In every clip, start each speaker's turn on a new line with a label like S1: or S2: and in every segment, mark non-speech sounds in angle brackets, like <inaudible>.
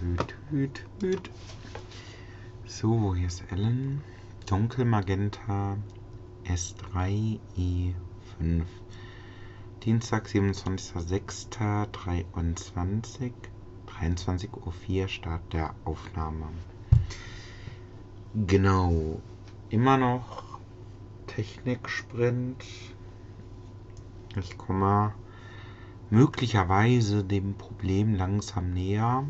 S1: Tüt, tüt, tüt. So, hier ist Ellen. Dunkelmagenta S3 E5. Dienstag, 27.06.23. 23.04 Uhr Start der Aufnahme. Genau. Immer noch Technik-Sprint. Ich komme möglicherweise dem Problem langsam näher.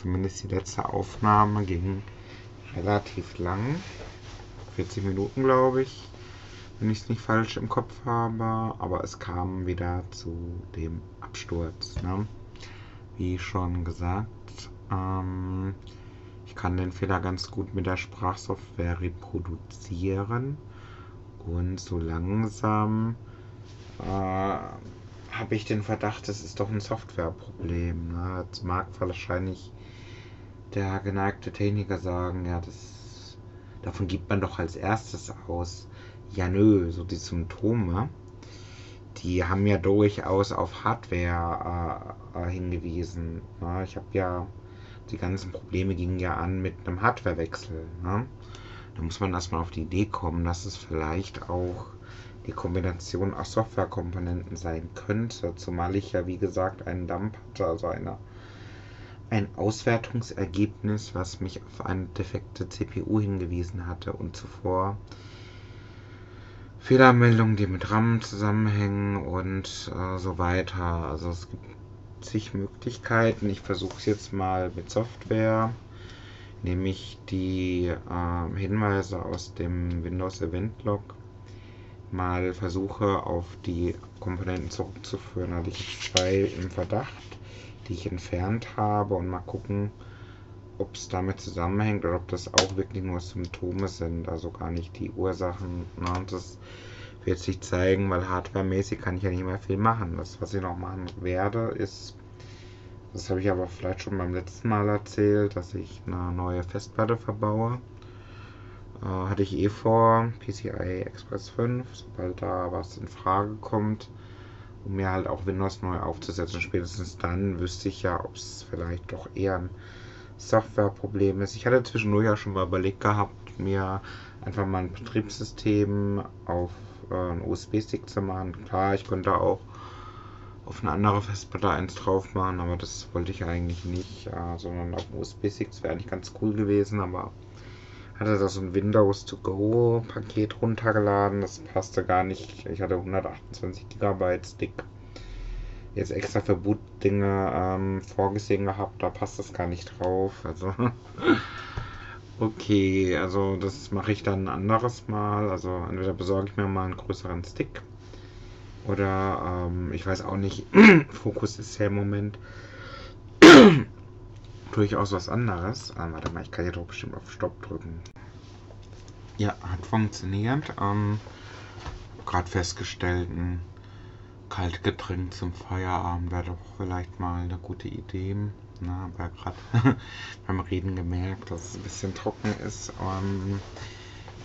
S1: Zumindest die letzte Aufnahme ging relativ lang. 40 Minuten, glaube ich, wenn ich es nicht falsch im Kopf habe. Aber es kam wieder zu dem Absturz. Ne? Wie schon gesagt, ähm, ich kann den Fehler ganz gut mit der Sprachsoftware reproduzieren. Und so langsam äh, habe ich den Verdacht, das ist doch ein Softwareproblem. Ne? Das mag wahrscheinlich der geneigte Techniker sagen, ja, das davon gibt man doch als erstes aus. Ja, nö, so die Symptome, die haben ja durchaus auf Hardware äh, äh, hingewiesen. Ne? Ich habe ja, die ganzen Probleme gingen ja an mit einem Hardwarewechsel. Ne? Da muss man erstmal auf die Idee kommen, dass es vielleicht auch die Kombination aus Softwarekomponenten sein könnte, zumal ich ja wie gesagt einen Dump hatte, also eine, ein Auswertungsergebnis, was mich auf eine defekte CPU hingewiesen hatte und zuvor Fehlermeldungen, die mit RAM zusammenhängen und äh, so weiter. Also es gibt zig Möglichkeiten. Ich versuche es jetzt mal mit Software, nämlich die äh, Hinweise aus dem Windows Event Log mal versuche auf die Komponenten zurückzuführen. Hatte ich zwei im Verdacht, die ich entfernt habe und mal gucken, ob es damit zusammenhängt oder ob das auch wirklich nur Symptome sind, also gar nicht die Ursachen. Ne? Das wird sich zeigen, weil hardwaremäßig kann ich ja nicht mehr viel machen. Das, was ich noch machen werde, ist, das habe ich aber vielleicht schon beim letzten Mal erzählt, dass ich eine neue Festplatte verbaue hatte ich eh vor, PCI Express 5, sobald da was in Frage kommt, um mir halt auch Windows neu aufzusetzen. Spätestens dann wüsste ich ja, ob es vielleicht doch eher ein Softwareproblem ist. Ich hatte zwischendurch ja schon mal überlegt gehabt, mir einfach mal ein Betriebssystem auf äh, einen USB-Stick zu machen. Klar, ich könnte auch auf eine andere Festplatte eins drauf machen, aber das wollte ich eigentlich nicht, ja, sondern auf USB-Stick wäre eigentlich ganz cool gewesen, aber hatte da so ein Windows to Go Paket runtergeladen. Das passte gar nicht. Ich hatte 128 GB Stick jetzt extra für Boot-Dinge ähm, vorgesehen gehabt. Da passt das gar nicht drauf. Also. <laughs> okay, also das mache ich dann ein anderes Mal. Also entweder besorge ich mir mal einen größeren Stick. Oder ähm, ich weiß auch nicht. <clears throat> Fokus ist ja im Moment <clears throat> durchaus was anderes. Ah, warte mal, ich kann hier doch bestimmt auf Stopp drücken. Ja, hat funktioniert. Ähm, Gerade festgestellt, ein Kaltgetränk zum Feierabend wäre doch vielleicht mal eine gute Idee. Na, aber gerade <laughs> beim Reden gemerkt, dass es ein bisschen trocken ist. Ähm,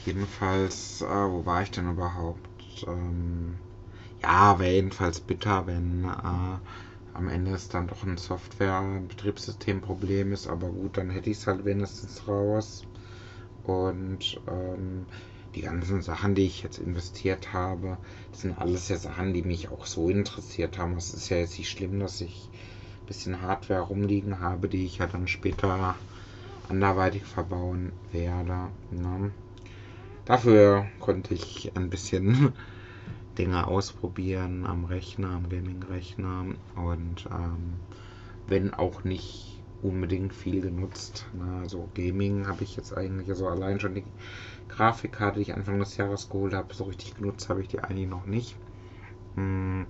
S1: jedenfalls, äh, wo war ich denn überhaupt? Ähm, ja, wäre jedenfalls bitter, wenn äh, am Ende es dann doch ein Software-, ein Betriebssystemproblem ist, aber gut, dann hätte ich es halt wenigstens raus. Und ähm, die ganzen Sachen, die ich jetzt investiert habe, das sind alles ja Sachen, die mich auch so interessiert haben. Es ist ja jetzt nicht schlimm, dass ich ein bisschen Hardware rumliegen habe, die ich ja dann später anderweitig verbauen werde. Ne? Dafür konnte ich ein bisschen Dinge ausprobieren am Rechner, am Gaming-Rechner und ähm, wenn auch nicht unbedingt viel genutzt. Ne? Also Gaming habe ich jetzt eigentlich, also allein schon die Grafikkarte, die ich Anfang des Jahres geholt habe, so richtig genutzt habe ich die eigentlich noch nicht. Hm.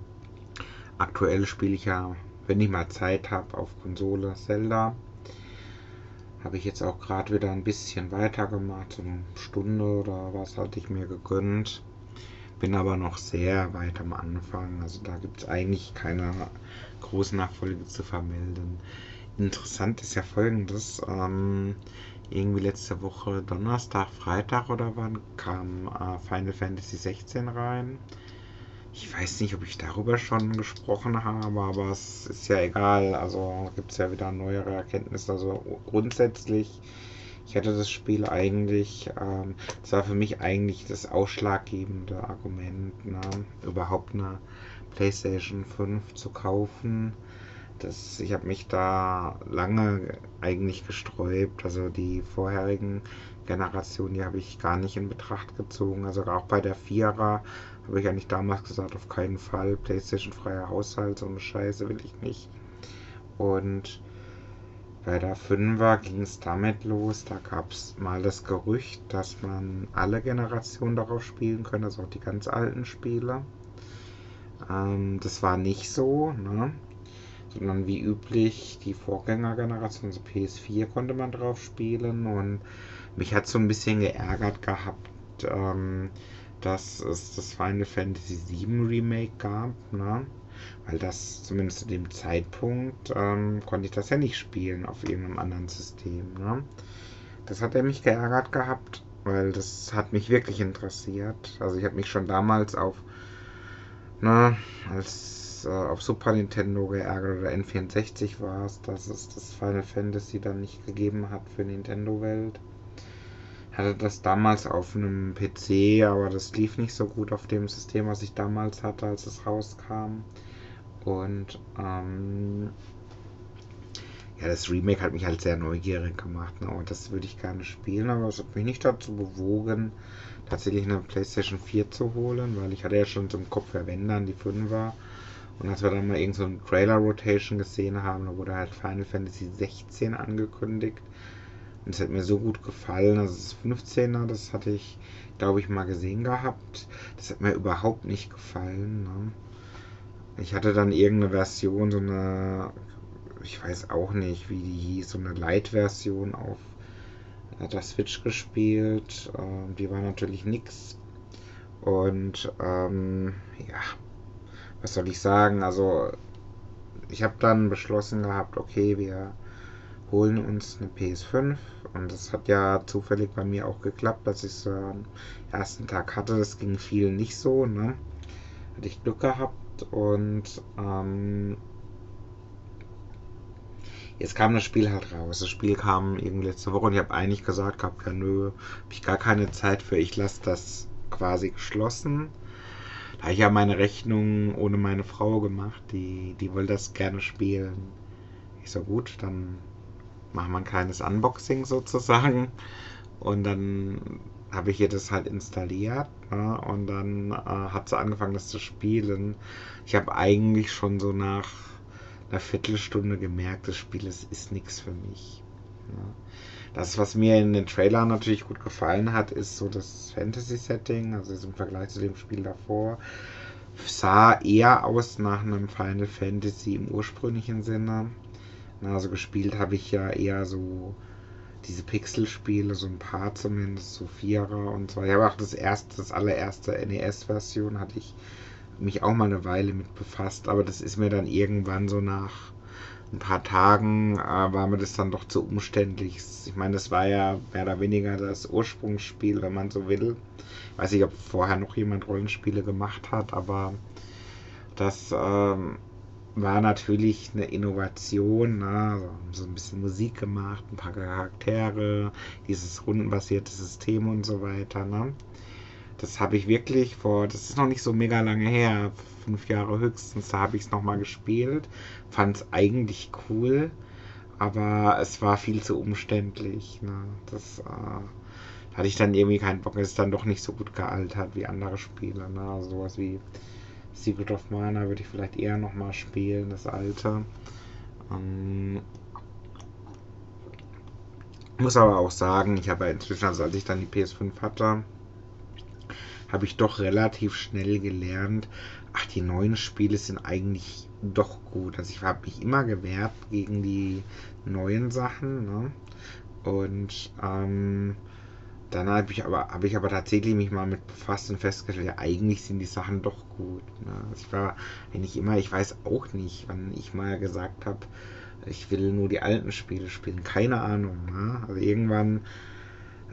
S1: Aktuell spiele ich ja, wenn ich mal Zeit habe, auf Konsole Zelda. Habe ich jetzt auch gerade wieder ein bisschen weitergemacht, so eine Stunde oder was hatte ich mir gegönnt bin aber noch sehr weit am Anfang. Also da gibt es eigentlich keine großen Nachfolge zu vermelden. Interessant ist ja folgendes. Ähm, irgendwie letzte Woche Donnerstag, Freitag oder wann kam äh, Final Fantasy 16 rein. Ich weiß nicht, ob ich darüber schon gesprochen habe, aber es ist ja egal. Also gibt es ja wieder neuere Erkenntnisse. Also grundsätzlich, ich hatte das Spiel eigentlich, ähm, das war für mich eigentlich das ausschlaggebende Argument, ne, überhaupt eine PlayStation 5 zu kaufen. Das, ich habe mich da lange eigentlich gesträubt. Also die vorherigen Generationen, die habe ich gar nicht in Betracht gezogen. Also auch bei der Vierer habe ich eigentlich damals gesagt, auf keinen Fall. PlayStation-freier Haushalt, so eine Scheiße will ich nicht. Und bei der 5er ging es damit los, da gab es mal das Gerücht, dass man alle Generationen darauf spielen könnte, also auch die ganz alten Spiele. Ähm, das war nicht so, ne? sondern wie üblich die Vorgängergeneration, also PS4 konnte man drauf spielen und mich hat so ein bisschen geärgert gehabt, ähm, dass es das Final Fantasy VII Remake gab, ne? Weil das zumindest zu dem Zeitpunkt ähm, konnte ich das ja nicht spielen auf irgendeinem anderen System. Ne? Das hat er mich geärgert gehabt, weil das hat mich wirklich interessiert. Also ich habe mich schon damals auf, ne, als äh, auf Super Nintendo geärgert oder N64 war es, dass es das Final Fantasy dann nicht gegeben hat für Nintendo Welt hatte das damals auf einem PC, aber das lief nicht so gut auf dem System, was ich damals hatte, als es rauskam. Und ähm, ja, das Remake hat mich halt sehr neugierig gemacht. Ne? Und das würde ich gerne spielen, aber es hat mich nicht dazu bewogen, tatsächlich eine PlayStation 4 zu holen, weil ich hatte ja schon zum Kopf, wenn dann die 5 war. Und als wir dann mal irgendeine so Trailer-Rotation gesehen haben, da wurde halt Final Fantasy 16 angekündigt. Und es hat mir so gut gefallen. Also das 15er, das hatte ich, glaube ich, mal gesehen gehabt. Das hat mir überhaupt nicht gefallen. Ne? Ich hatte dann irgendeine Version, so eine, ich weiß auch nicht, wie die hieß, so eine Light-Version auf der Switch gespielt. Ähm, die war natürlich nix. Und ähm, ja, was soll ich sagen? Also ich habe dann beschlossen gehabt, okay, wir holen uns eine PS5 und das hat ja zufällig bei mir auch geklappt, dass ich es äh, am ersten Tag hatte. Das ging vielen nicht so, ne? Hatte ich Glück gehabt und ähm, jetzt kam das Spiel halt raus. Das Spiel kam irgendwie letzte Woche und ich habe eigentlich gesagt gehabt, ja nö, habe ich gar keine Zeit für, ich lasse das quasi geschlossen. Da habe ich ja meine Rechnung ohne meine Frau gemacht, die, die wollte das gerne spielen. Ich so gut, dann machen wir ein kleines Unboxing sozusagen. Und dann habe ich ihr das halt installiert ne? und dann äh, hat sie angefangen, das zu spielen. Ich habe eigentlich schon so nach einer Viertelstunde gemerkt, das Spiel ist, ist nichts für mich. Ne? Das, was mir in den Trailern natürlich gut gefallen hat, ist so das Fantasy-Setting, also im Vergleich zu dem Spiel davor. Sah eher aus nach einem Final Fantasy im ursprünglichen Sinne. Also gespielt habe ich ja eher so diese Pixel-Spiele, so ein paar zumindest, so Vierer und zwar. Ich habe auch das erste, das allererste NES-Version hatte ich mich auch mal eine Weile mit befasst, aber das ist mir dann irgendwann so nach ein paar Tagen äh, war mir das dann doch zu umständlich. Ich meine, das war ja mehr oder weniger das Ursprungsspiel, wenn man so will. Ich weiß nicht, ob vorher noch jemand Rollenspiele gemacht hat, aber das ähm, war natürlich eine Innovation. Ne? So ein bisschen Musik gemacht, ein paar Charaktere, dieses rundenbasierte System und so weiter. Ne? Das habe ich wirklich vor, das ist noch nicht so mega lange her, fünf Jahre höchstens, da habe ich es nochmal gespielt. Fand es eigentlich cool, aber es war viel zu umständlich. Ne? Das äh, hatte ich dann irgendwie keinen Bock. Es ist dann doch nicht so gut gealtert wie andere Spiele. Ne? Sowas wie Secret of Mana würde ich vielleicht eher nochmal spielen, das alte. Ähm, muss aber auch sagen, ich habe inzwischen, also als ich dann die PS5 hatte, habe ich doch relativ schnell gelernt, ach, die neuen Spiele sind eigentlich doch gut. Also ich habe mich immer gewehrt gegen die neuen Sachen. Ne? Und ähm, dann habe ich aber ich aber tatsächlich mich mal mit befasst und festgestellt, ja, eigentlich sind die Sachen doch gut. Ne? Also ich war eigentlich immer, ich weiß auch nicht, wann ich mal gesagt habe, ich will nur die alten Spiele spielen. Keine Ahnung. Ne? Also irgendwann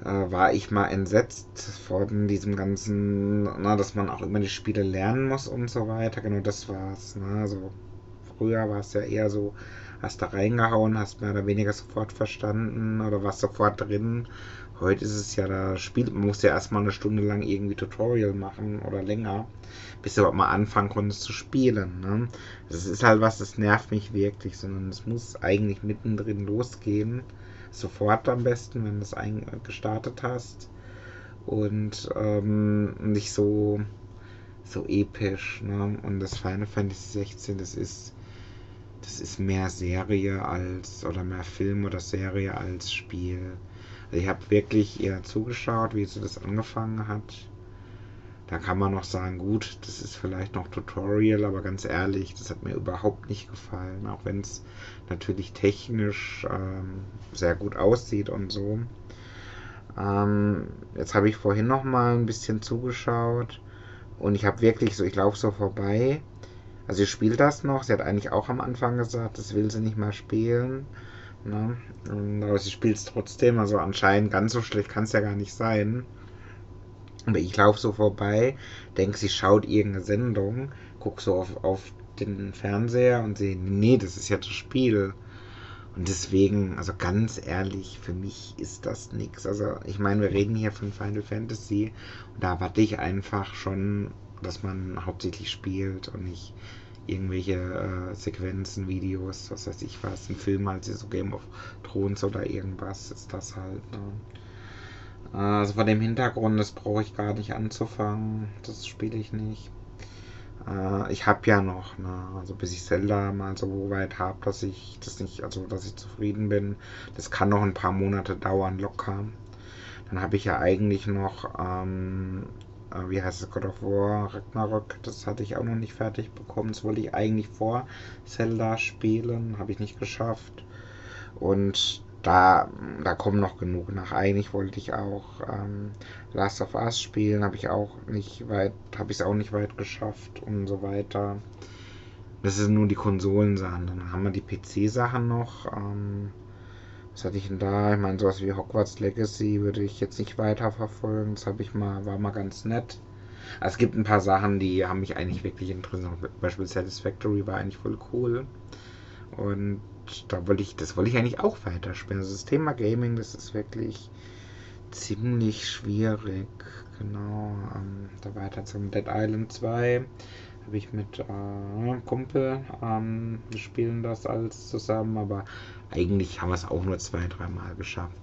S1: äh, war ich mal entsetzt von diesem ganzen, na, dass man auch immer die Spiele lernen muss und so weiter. Genau das war's. Ne? Also früher war es ja eher so, hast da reingehauen, hast mehr oder weniger sofort verstanden oder warst sofort drin. Heute ist es ja, da spielt, man muss ja erstmal eine Stunde lang irgendwie Tutorial machen oder länger, bis du überhaupt mal anfangen konntest zu spielen. Ne? Das ist halt was, das nervt mich wirklich, sondern es muss eigentlich mittendrin losgehen sofort am besten, wenn du es gestartet hast. Und ähm, nicht so, so episch. Ne? Und das Final Fantasy 16, das ist, das ist mehr Serie als, oder mehr Film oder Serie als Spiel. Ich habe wirklich eher zugeschaut, wie sie das angefangen hat. Da kann man noch sagen, gut, das ist vielleicht noch Tutorial, aber ganz ehrlich, das hat mir überhaupt nicht gefallen, auch wenn es natürlich technisch ähm, sehr gut aussieht und so. Ähm, jetzt habe ich vorhin noch mal ein bisschen zugeschaut und ich habe wirklich so, ich laufe so vorbei. Also sie spielt das noch. Sie hat eigentlich auch am Anfang gesagt, das will sie nicht mehr spielen. Ne? aber sie spielt es trotzdem. Also anscheinend ganz so schlecht kann es ja gar nicht sein. Aber ich laufe so vorbei, denke, sie schaut irgendeine Sendung, gucke so auf, auf den Fernseher und sehe, nee, das ist ja das Spiel. Und deswegen, also ganz ehrlich, für mich ist das nichts. Also ich meine, wir reden hier von Final Fantasy und da warte ich einfach schon, dass man hauptsächlich spielt und nicht irgendwelche äh, Sequenzen, Videos, was weiß ich was, ein Film halt so Game of Thrones oder irgendwas ist das halt. Ne? Also vor dem Hintergrund, das brauche ich gar nicht anzufangen. Das spiele ich nicht. Äh, ich habe ja noch, ne, also bis ich Zelda mal so weit habe, dass ich das nicht, also dass ich zufrieden bin. Das kann noch ein paar Monate dauern, locker. Dann habe ich ja eigentlich noch, ähm, äh, wie heißt es, God of War, Ragnarok, das hatte ich auch noch nicht fertig bekommen. Das wollte ich eigentlich vor Zelda spielen, habe ich nicht geschafft. Und da, da kommen noch genug nach. Eigentlich wollte ich auch ähm, Last of Us spielen, habe ich auch nicht weit, habe ich es auch nicht weit geschafft und so weiter. Das sind nur die Konsolensachen. Dann haben wir die PC-Sachen noch. Ähm, was hatte ich denn da? Ich meine, sowas wie Hogwarts Legacy würde ich jetzt nicht weiter verfolgen. Das habe ich mal, war mal ganz nett. Also es gibt ein paar Sachen, die haben mich eigentlich wirklich interessiert. Beispiel Satisfactory war eigentlich voll cool. Und da wollte ich, das wollte ich eigentlich auch weiterspielen. Also das Thema Gaming, das ist wirklich ziemlich schwierig. Genau. Ähm, da weiter zum Dead Island 2 habe ich mit äh, Kumpel, ähm, wir spielen das alles zusammen, aber eigentlich haben wir es auch nur zwei, dreimal geschafft.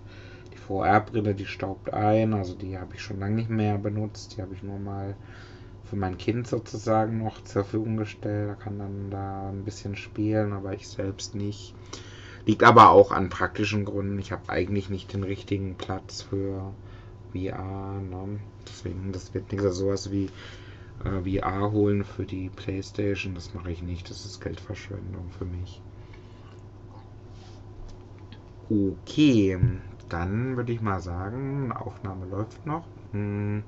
S1: Die VR-Brille, die staubt ein, also die habe ich schon lange nicht mehr benutzt, die habe ich nur mal für mein Kind sozusagen noch zur Verfügung gestellt. Er kann dann da ein bisschen spielen, aber ich selbst nicht. Liegt aber auch an praktischen Gründen. Ich habe eigentlich nicht den richtigen Platz für VR. Ne? Deswegen, das wird nichts also sowas wie äh, VR holen für die Playstation. Das mache ich nicht. Das ist Geldverschwendung für mich. Okay, dann würde ich mal sagen, Aufnahme läuft noch. Hm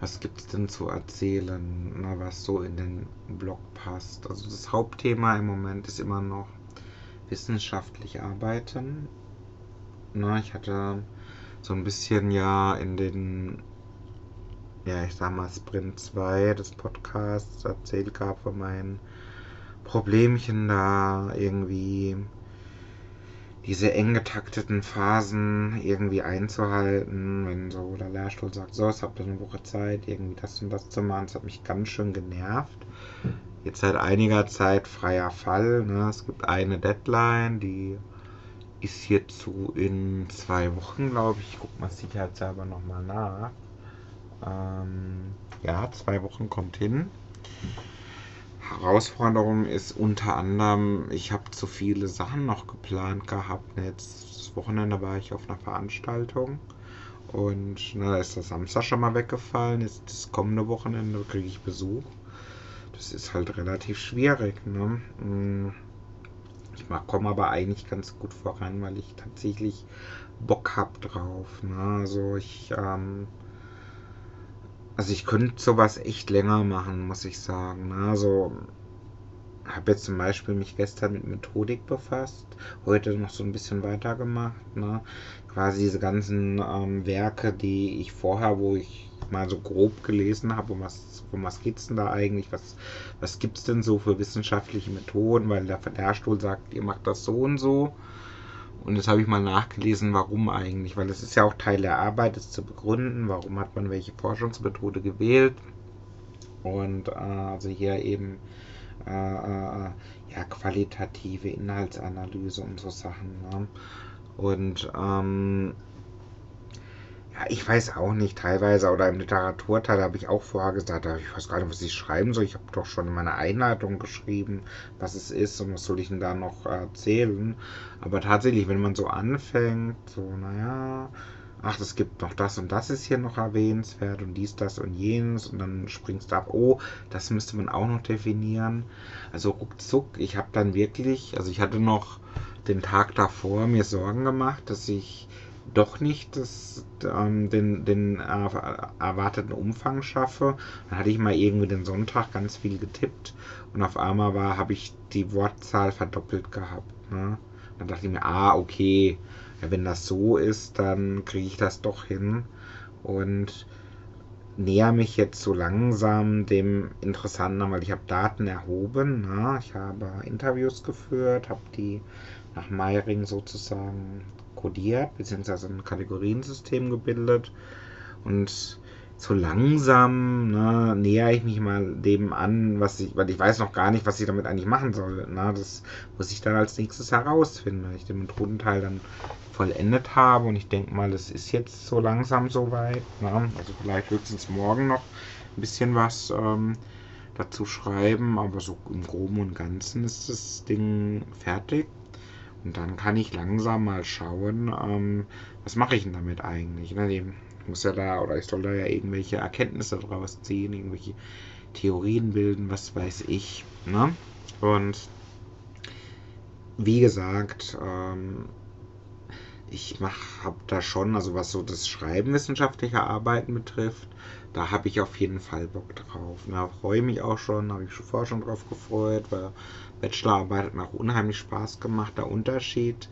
S1: was gibt es denn zu erzählen, na, was so in den Blog passt? Also das Hauptthema im Moment ist immer noch wissenschaftlich arbeiten. Na, ich hatte so ein bisschen ja in den, ja, ich sag mal Sprint 2 des Podcasts erzählt gehabt von meinen Problemchen da irgendwie diese eng getakteten Phasen irgendwie einzuhalten, wenn so der Lehrstuhl sagt, so, es habt ihr eine Woche Zeit, irgendwie das und das zu machen, das hat mich ganz schön genervt. Jetzt seit einiger Zeit freier Fall, ne? es gibt eine Deadline, die ist hierzu in zwei Wochen, glaube ich, ich gucke mal sicherheitshalber nochmal nach. Ähm, ja, zwei Wochen kommt hin. Herausforderung ist unter anderem, ich habe zu viele Sachen noch geplant gehabt. Jetzt das Wochenende war ich auf einer Veranstaltung und na, da ist das Samstag schon mal weggefallen. Jetzt das kommende Wochenende kriege ich Besuch. Das ist halt relativ schwierig. Ne? Hm. Ich komme aber eigentlich ganz gut voran, weil ich tatsächlich Bock habe drauf. Ne? Also ich ähm, also ich könnte sowas echt länger machen, muss ich sagen. Ne? Also habe jetzt zum Beispiel mich gestern mit Methodik befasst, heute noch so ein bisschen weitergemacht. Ne? Quasi diese ganzen ähm, Werke, die ich vorher, wo ich mal so grob gelesen habe, um was, um was geht es denn da eigentlich, was, was gibt es denn so für wissenschaftliche Methoden, weil der Lehrstuhl sagt, ihr macht das so und so. Und jetzt habe ich mal nachgelesen, warum eigentlich, weil es ist ja auch Teil der Arbeit, es zu begründen, warum hat man welche Forschungsmethode gewählt. Und äh, also hier eben äh, äh, ja, qualitative Inhaltsanalyse und so Sachen. Ne? Und ähm, ja, ich weiß auch nicht, teilweise, oder im Literaturteil habe ich auch vorher gesagt, ich weiß gar nicht, was ich schreiben soll. Ich habe doch schon in meiner Einleitung geschrieben, was es ist und was soll ich denn da noch erzählen. Aber tatsächlich, wenn man so anfängt, so, naja, ach, es gibt noch das und das ist hier noch erwähnenswert und dies, das und jenes und dann springst du ab, oh, das müsste man auch noch definieren. Also ruckzuck, ich habe dann wirklich, also ich hatte noch den Tag davor mir Sorgen gemacht, dass ich doch nicht das, ähm, den, den äh, erwarteten Umfang schaffe. Dann hatte ich mal irgendwie den Sonntag ganz viel getippt und auf einmal war, habe ich die Wortzahl verdoppelt gehabt. Ne? Dann dachte ich mir, ah, okay, ja, wenn das so ist, dann kriege ich das doch hin und näher mich jetzt so langsam dem Interessanten, weil ich habe Daten erhoben, ne? ich habe Interviews geführt, habe die nach Meiring sozusagen kodiert, beziehungsweise ein Kategoriensystem gebildet. Und so langsam ne, näher ich mich mal dem an, was ich, weil ich weiß noch gar nicht, was ich damit eigentlich machen soll. Ne? Das muss ich dann als nächstes herausfinden, wenn ich den Methodenteil dann vollendet habe. Und ich denke mal, es ist jetzt so langsam soweit. Ne? Also vielleicht höchstens morgen noch ein bisschen was ähm, dazu schreiben, aber so im Groben und Ganzen ist das Ding fertig. Und dann kann ich langsam mal schauen, ähm, was mache ich denn damit eigentlich? Ne? Ich muss ja da, oder ich soll da ja irgendwelche Erkenntnisse draus ziehen, irgendwelche Theorien bilden, was weiß ich. Ne? Und wie gesagt, ähm, ich habe da schon, also was so das Schreiben wissenschaftlicher Arbeiten betrifft, da habe ich auf jeden Fall Bock drauf. Da freue ich mich auch schon, habe ich schon vorher schon drauf gefreut, weil Bachelorarbeit hat mir auch unheimlich Spaß gemacht. Der Unterschied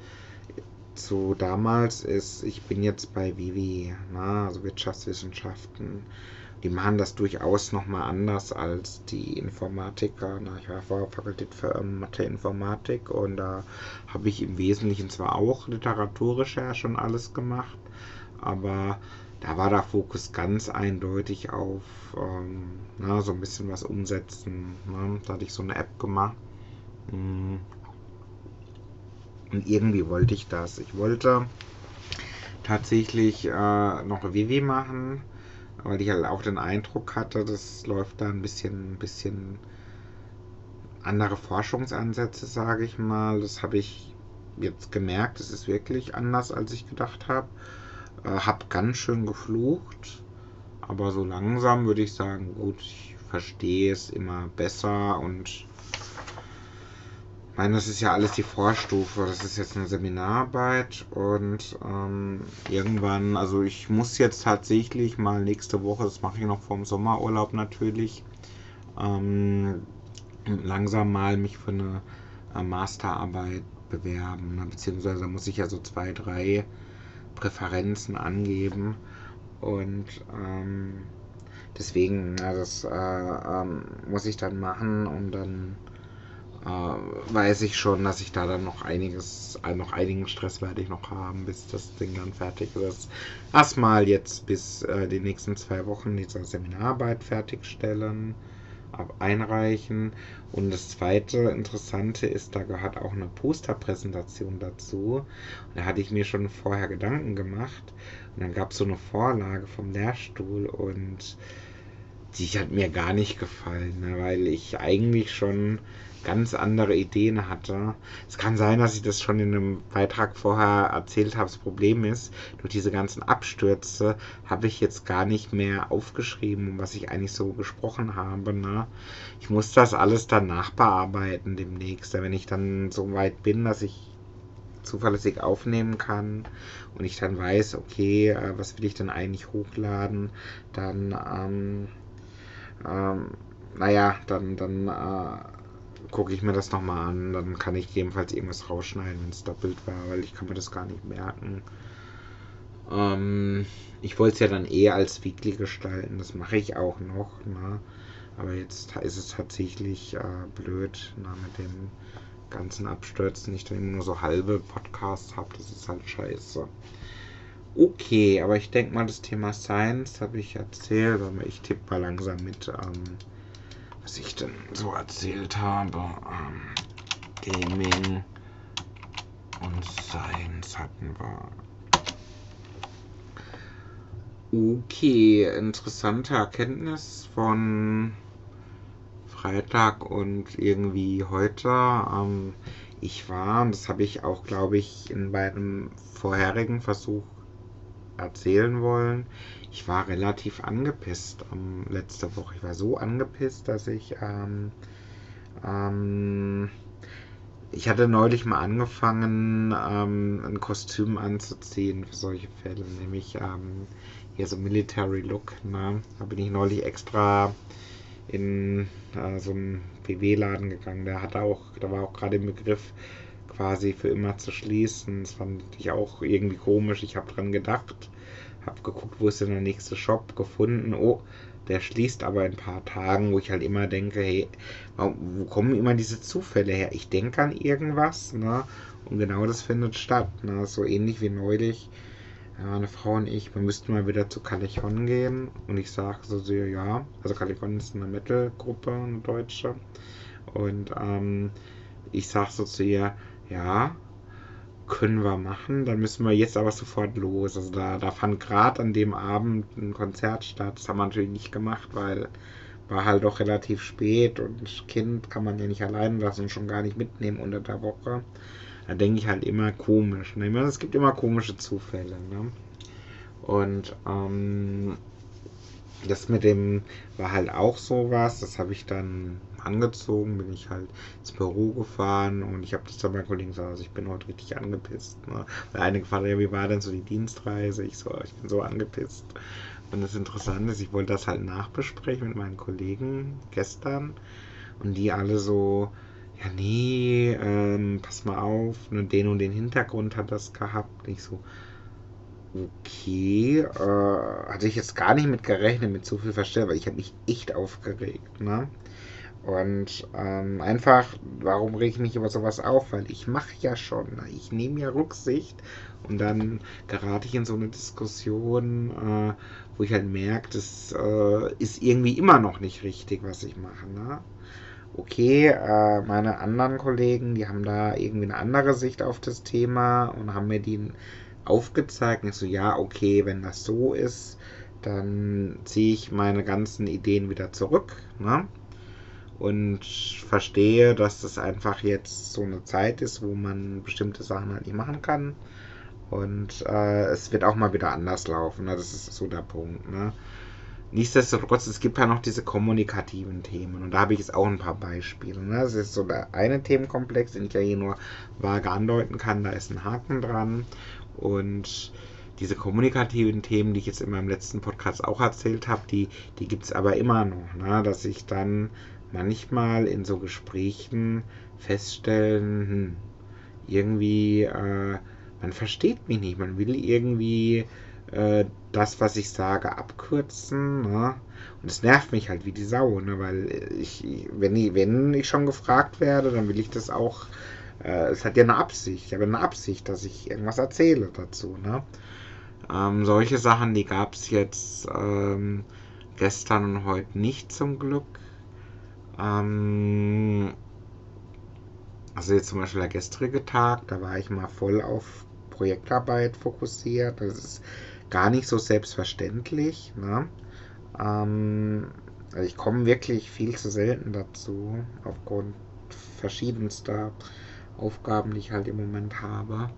S1: zu damals ist, ich bin jetzt bei Vivi, na, also Wirtschaftswissenschaften. Die machen das durchaus nochmal anders als die Informatiker. Na, ich war vorher Fakultät für ähm, Mathe-Informatik und da habe ich im Wesentlichen zwar auch Literaturrecherche und alles gemacht, aber da war der Fokus ganz eindeutig auf ähm, na, so ein bisschen was umsetzen. Ne? Da hatte ich so eine App gemacht hm. Und irgendwie wollte ich das. Ich wollte tatsächlich äh, noch WW machen, weil ich halt auch den Eindruck hatte, das läuft da ein bisschen, ein bisschen andere Forschungsansätze, sage ich mal. Das habe ich jetzt gemerkt, es ist wirklich anders, als ich gedacht habe. Äh, hab ganz schön geflucht, aber so langsam würde ich sagen, gut, ich verstehe es immer besser und ich meine, das ist ja alles die Vorstufe. Das ist jetzt eine Seminararbeit und ähm, irgendwann, also ich muss jetzt tatsächlich mal nächste Woche, das mache ich noch vorm Sommerurlaub natürlich, ähm, langsam mal mich für eine äh, Masterarbeit bewerben. Ne? Beziehungsweise muss ich ja so zwei, drei Präferenzen angeben und ähm, deswegen, ja, das äh, ähm, muss ich dann machen und dann äh, weiß ich schon, dass ich da dann noch einiges, äh, noch einigen Stress werde ich noch haben, bis das Ding dann fertig ist. Erstmal jetzt bis äh, die nächsten zwei Wochen diese Seminararbeit fertigstellen, ab einreichen. Und das zweite Interessante ist, da gehört auch eine Posterpräsentation dazu. Und da hatte ich mir schon vorher Gedanken gemacht. Und dann gab es so eine Vorlage vom Lehrstuhl und die hat mir gar nicht gefallen, ne, weil ich eigentlich schon ganz andere Ideen hatte. Es kann sein, dass ich das schon in einem Beitrag vorher erzählt habe. Das Problem ist, durch diese ganzen Abstürze habe ich jetzt gar nicht mehr aufgeschrieben, was ich eigentlich so gesprochen habe. Ne? Ich muss das alles dann nachbearbeiten demnächst, wenn ich dann so weit bin, dass ich zuverlässig aufnehmen kann und ich dann weiß, okay, äh, was will ich denn eigentlich hochladen, dann, ähm, ähm, naja, dann, dann äh, gucke ich mir das nochmal an. Dann kann ich jedenfalls irgendwas rausschneiden, wenn es doppelt war, weil ich kann mir das gar nicht merken. Ähm, ich wollte es ja dann eher als Weekly gestalten. Das mache ich auch noch. Ne? Aber jetzt ist es tatsächlich äh, blöd na, mit dem ganzen Abstürzen. Ich dann immer nur so halbe Podcasts habe. Das ist halt scheiße. Okay, aber ich denke mal, das Thema Science habe ich erzählt. Aber ich tippe mal langsam mit, ähm, was ich denn so erzählt habe. Ähm, Gaming und Science hatten wir. Okay, interessante Erkenntnis von Freitag und irgendwie heute. Ähm, ich war, das habe ich auch, glaube ich, in beiden vorherigen Versuch erzählen wollen. Ich war relativ angepisst ähm, letzte Woche. Ich war so angepisst, dass ich ähm, ähm, ich hatte neulich mal angefangen, ähm, ein Kostüm anzuziehen für solche Fälle, nämlich ähm, hier so Military Look. Ne? Da bin ich neulich extra in äh, so einen BW-Laden gegangen. Der hatte auch, da war auch gerade im Begriff, quasi für immer zu schließen. Das fand ich auch irgendwie komisch. Ich habe dran gedacht, habe geguckt, wo ist denn der nächste Shop gefunden. Oh, der schließt aber in ein paar Tagen, wo ich halt immer denke, hey, wo kommen immer diese Zufälle her? Ich denke an irgendwas, ne? Und genau das findet statt. Ne? So ähnlich wie neulich meine Frau und ich, wir müssten mal wieder zu Callejon gehen. Und ich sage so, so ja, also Callejon ist eine Metal-Gruppe, eine deutsche. Und ähm, ich sage so zu ihr, ja, können wir machen. Dann müssen wir jetzt aber sofort los. Also da, da fand gerade an dem Abend ein Konzert statt. Das haben wir natürlich nicht gemacht, weil war halt doch relativ spät und Kind kann man ja nicht allein lassen und schon gar nicht mitnehmen unter der Woche da denke ich halt immer komisch. Ne? Es gibt immer komische Zufälle. Ne? Und ähm, das mit dem war halt auch sowas. Das habe ich dann angezogen, bin ich halt ins Büro gefahren und ich habe das dann meinen Kollegen gesagt, also ich bin heute richtig angepisst. Ne? Weil eine gefragt ja, wie war denn so die Dienstreise? Ich so, ich bin so angepisst. Und das Interessante ist, ich wollte das halt nachbesprechen mit meinen Kollegen gestern und die alle so, ja, nee, ähm, pass mal auf, ne, den und den Hintergrund hat das gehabt. Nicht so, okay, äh, hatte ich jetzt gar nicht mit gerechnet, mit so viel Verstellung, weil ich habe mich echt aufgeregt, ne? Und ähm, einfach, warum rege ich mich über sowas auf? Weil ich mache ja schon, ne? ich nehme ja Rücksicht und dann gerate ich in so eine Diskussion, äh, wo ich halt merke, das äh, ist irgendwie immer noch nicht richtig, was ich mache. Ne? okay, äh, meine anderen Kollegen, die haben da irgendwie eine andere Sicht auf das Thema und haben mir die aufgezeigt. Und ich so, ja, okay, wenn das so ist, dann ziehe ich meine ganzen Ideen wieder zurück. Ne? Und verstehe, dass das einfach jetzt so eine Zeit ist, wo man bestimmte Sachen halt nicht machen kann. Und äh, es wird auch mal wieder anders laufen. Ne? Das ist so der Punkt. Ne? Nichtsdestotrotz, es gibt ja noch diese kommunikativen Themen und da habe ich jetzt auch ein paar Beispiele. Ne? Das ist so der eine Themenkomplex, den ich ja hier nur vage andeuten kann, da ist ein Haken dran und diese kommunikativen Themen, die ich jetzt in meinem letzten Podcast auch erzählt habe, die, die gibt es aber immer noch, ne? dass ich dann manchmal in so Gesprächen feststellen, hm, irgendwie, äh, man versteht mich nicht, man will irgendwie äh, das, was ich sage, abkürzen. Ne? Und es nervt mich halt wie die Sau, ne? weil ich, wenn ich, wenn ich schon gefragt werde, dann will ich das auch. Äh, es hat ja eine Absicht. Ich habe eine Absicht, dass ich irgendwas erzähle dazu. Ne? Ähm, solche Sachen, die gab es jetzt ähm, gestern und heute nicht zum Glück. Ähm, also jetzt zum Beispiel der gestrige Tag, da war ich mal voll auf Projektarbeit fokussiert. Das ist gar nicht so selbstverständlich. Ne? Ähm, also ich komme wirklich viel zu selten dazu, aufgrund verschiedenster Aufgaben, die ich halt im Moment habe.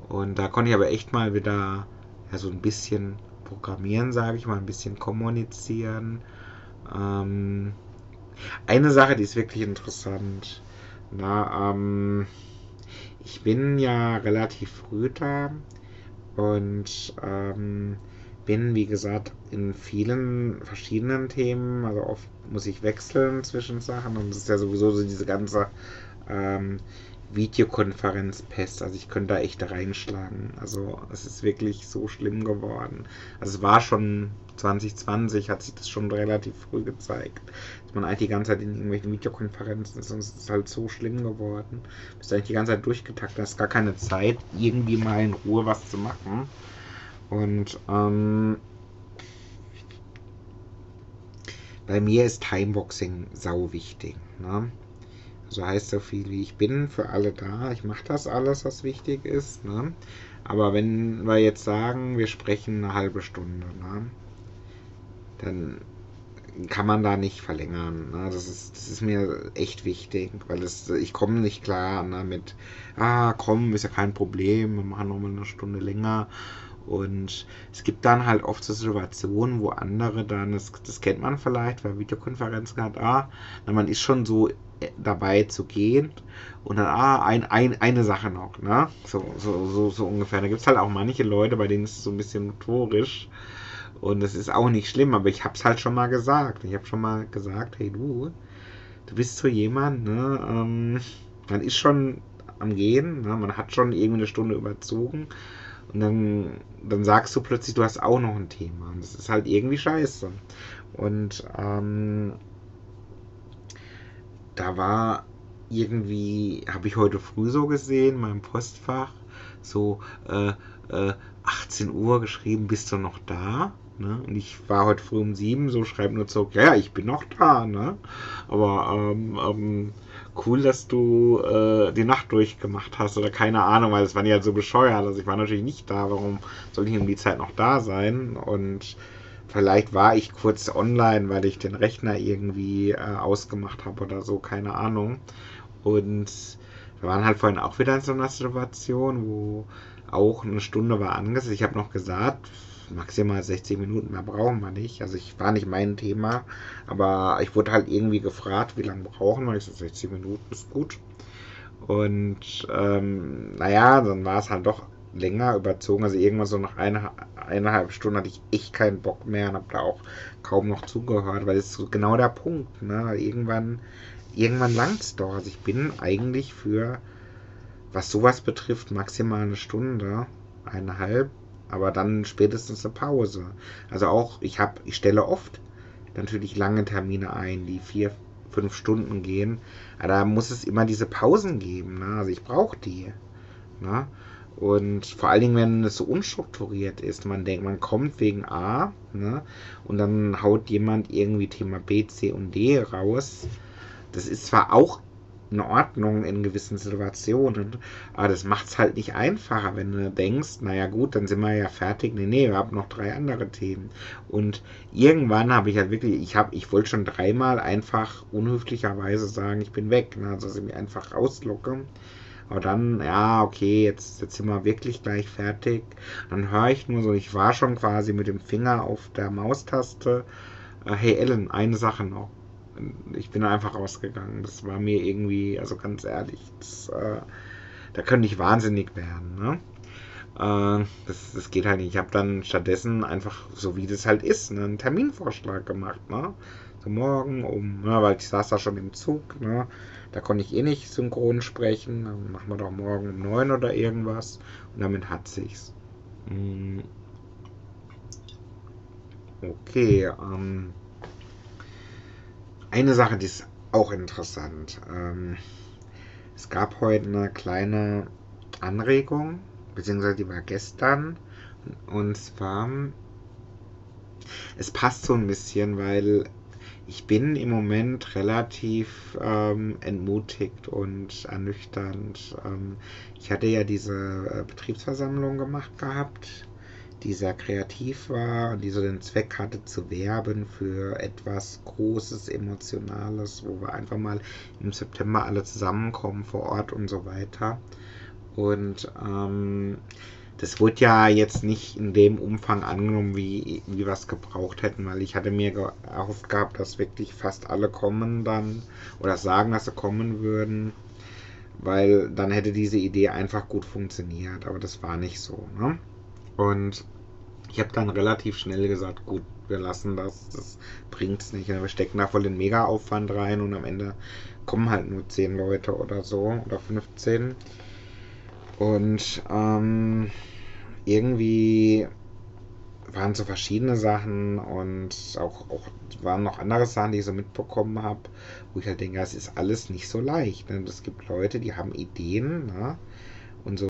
S1: Und da konnte ich aber echt mal wieder ja, so ein bisschen programmieren, sage ich mal, ein bisschen kommunizieren. Ähm, eine Sache, die ist wirklich interessant. Na, ähm, ich bin ja relativ früh da und ähm, bin, wie gesagt, in vielen verschiedenen Themen. Also oft muss ich wechseln zwischen Sachen und es ist ja sowieso so diese ganze ähm, Videokonferenzpest. Also ich könnte da echt reinschlagen. Also es ist wirklich so schlimm geworden. Also es war schon 2020, hat sich das schon relativ früh gezeigt. Dass man eigentlich die ganze Zeit in irgendwelchen Videokonferenzen ist und es ist halt so schlimm geworden. Du bist eigentlich die ganze Zeit durchgetaktet, hast gar keine Zeit, irgendwie mal in Ruhe was zu machen. Und ähm, bei mir ist Timeboxing sau wichtig. Ne? So heißt so viel wie ich bin für alle da. Ich mache das alles, was wichtig ist. Ne? Aber wenn wir jetzt sagen, wir sprechen eine halbe Stunde, ne? dann kann man da nicht verlängern. Ne? Das, ist, das ist mir echt wichtig, weil es, ich komme nicht klar ne, mit, ah, komm, ist ja kein Problem, wir machen nochmal eine Stunde länger. Und es gibt dann halt oft so Situationen, wo andere dann, das, das kennt man vielleicht, weil Videokonferenzen hat, ah, man ist schon so dabei zu gehen und dann, ah, ein, ein, eine Sache noch, ne? So, so, so, so ungefähr. Da gibt es halt auch manche Leute, bei denen ist es so ein bisschen notorisch. Und es ist auch nicht schlimm, aber ich habe es halt schon mal gesagt. Ich habe schon mal gesagt, hey du, du bist so jemand, ne? Ähm, man ist schon am Gehen, ne? man hat schon irgendwie eine Stunde überzogen. Und dann, dann sagst du plötzlich, du hast auch noch ein Thema. Und das ist halt irgendwie scheiße. Und ähm, da war irgendwie, habe ich heute früh so gesehen, mein Postfach, so äh, äh, 18 Uhr geschrieben, bist du noch da? Ne? Und ich war heute früh um sieben, so schreibt nur zurück, ja, ich bin noch da, ne? Aber ähm, ähm, cool, dass du äh, die Nacht durchgemacht hast oder keine Ahnung, weil es war ja so bescheuert. Also ich war natürlich nicht da, warum soll ich um die Zeit noch da sein? Und vielleicht war ich kurz online, weil ich den Rechner irgendwie äh, ausgemacht habe oder so, keine Ahnung. Und wir waren halt vorhin auch wieder in so einer Situation, wo auch eine Stunde war angesetzt. Ich habe noch gesagt, maximal 60 Minuten mehr brauchen wir nicht. Also ich war nicht mein Thema, aber ich wurde halt irgendwie gefragt, wie lange brauchen wir. Ich so, 60 Minuten ist gut. Und ähm, naja, dann war es halt doch länger überzogen. Also irgendwann so nach eine, eineinhalb Stunden hatte ich echt keinen Bock mehr und habe da auch kaum noch zugehört, weil es so genau der Punkt. Ne? Irgendwann, irgendwann langt es doch. Also ich bin eigentlich für, was sowas betrifft, maximal eine Stunde, eineinhalb aber dann spätestens eine Pause. Also auch, ich habe, ich stelle oft natürlich lange Termine ein, die vier, fünf Stunden gehen. Aber da muss es immer diese Pausen geben. Ne? Also ich brauche die. Ne? Und vor allen Dingen, wenn es so unstrukturiert ist, man denkt, man kommt wegen A, ne? Und dann haut jemand irgendwie Thema B, C und D raus. Das ist zwar auch in Ordnung in gewissen Situationen. Aber das macht es halt nicht einfacher, wenn du denkst, naja gut, dann sind wir ja fertig. Nee, nee, wir haben noch drei andere Themen. Und irgendwann habe ich halt wirklich, ich habe, ich wollte schon dreimal einfach unhöflicherweise sagen, ich bin weg. Ne? Also dass ich mich einfach rauslocke. Aber dann, ja, okay, jetzt, jetzt sind wir wirklich gleich fertig. Dann höre ich nur so, ich war schon quasi mit dem Finger auf der Maustaste. Äh, hey Ellen, eine Sache noch ich bin einfach rausgegangen. Das war mir irgendwie, also ganz ehrlich, das, äh, da könnte ich wahnsinnig werden. Ne? Äh, das, das geht halt nicht. Ich habe dann stattdessen einfach, so wie das halt ist, ne, einen Terminvorschlag gemacht. Ne? Morgen um, ne, weil ich saß da schon im Zug. Ne? Da konnte ich eh nicht synchron sprechen. Dann machen wir doch morgen um neun oder irgendwas. Und damit hat sich's. Hm. Okay, ähm eine Sache, die ist auch interessant. Ähm, es gab heute eine kleine Anregung, beziehungsweise die war gestern. Und zwar, es passt so ein bisschen, weil ich bin im Moment relativ ähm, entmutigt und ernüchternd. Ähm, ich hatte ja diese äh, Betriebsversammlung gemacht gehabt die sehr kreativ war und die so den Zweck hatte zu werben für etwas Großes, Emotionales, wo wir einfach mal im September alle zusammenkommen vor Ort und so weiter. Und ähm, das wurde ja jetzt nicht in dem Umfang angenommen, wie, wie wir es gebraucht hätten, weil ich hatte mir erhofft gehabt, dass wirklich fast alle kommen dann oder sagen, dass sie kommen würden, weil dann hätte diese Idee einfach gut funktioniert, aber das war nicht so. Ne? Und ich habe dann relativ schnell gesagt, gut, wir lassen das, das bringt es nicht. Wir stecken da voll den Mega-Aufwand rein und am Ende kommen halt nur 10 Leute oder so oder 15. Und ähm, irgendwie waren so verschiedene Sachen und auch, auch waren noch andere Sachen, die ich so mitbekommen habe, wo ich halt denke, es ist alles nicht so leicht. Ne? Es gibt Leute, die haben Ideen ne? und so